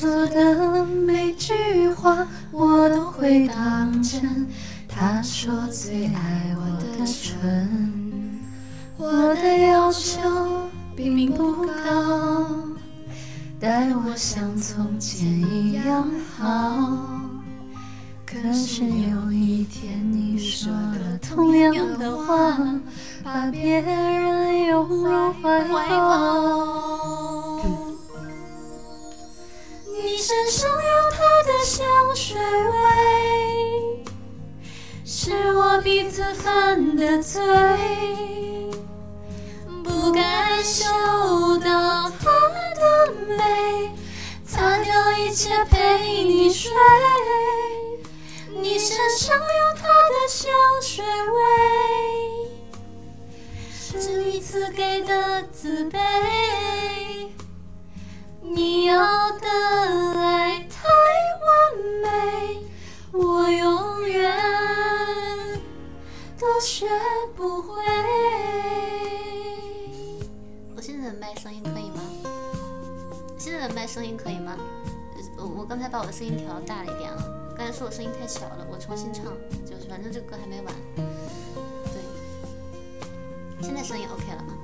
说的每句话我都会当真。他说最爱我的唇，我的要求并不高，待我像从前一样好。可是有一天你说了同样的话，把别人拥入怀抱。身上有他的香水味，是我鼻子犯的罪，不该嗅到他的美，擦掉一切陪你睡。你身上有他的香水味，是你赐给的自卑。都学不会。我现在的麦声音可以吗？现在的麦声音可以吗？我我刚才把我的声音调大了一点啊。刚才说我声音太小了，我重新唱，就是反正这歌还没完。对，现在声音 OK 了吗？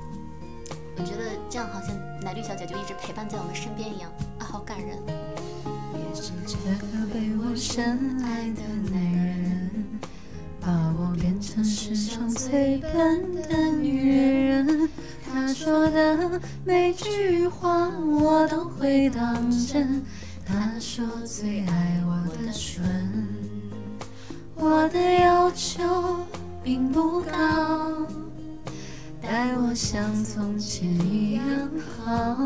我觉得这样好像奶绿小姐就一直陪伴在我们身边一样啊，好感人。也是这个被我深爱的男人，最笨的女人。他说的每句话我都会当真。他说最爱我的唇，我的要求并不高，待我像从前一样好。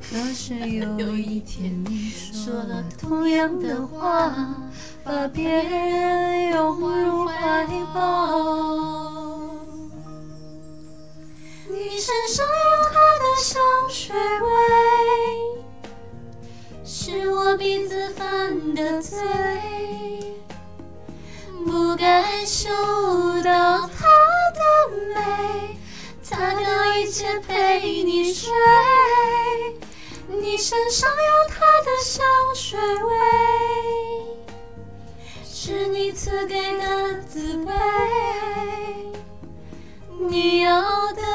可是有一天你说了同样的话，把别人拥入怀抱。嗅到她的美，擦掉一切陪你睡。你身上有她的香水味，是你赐给的自卑。你要的。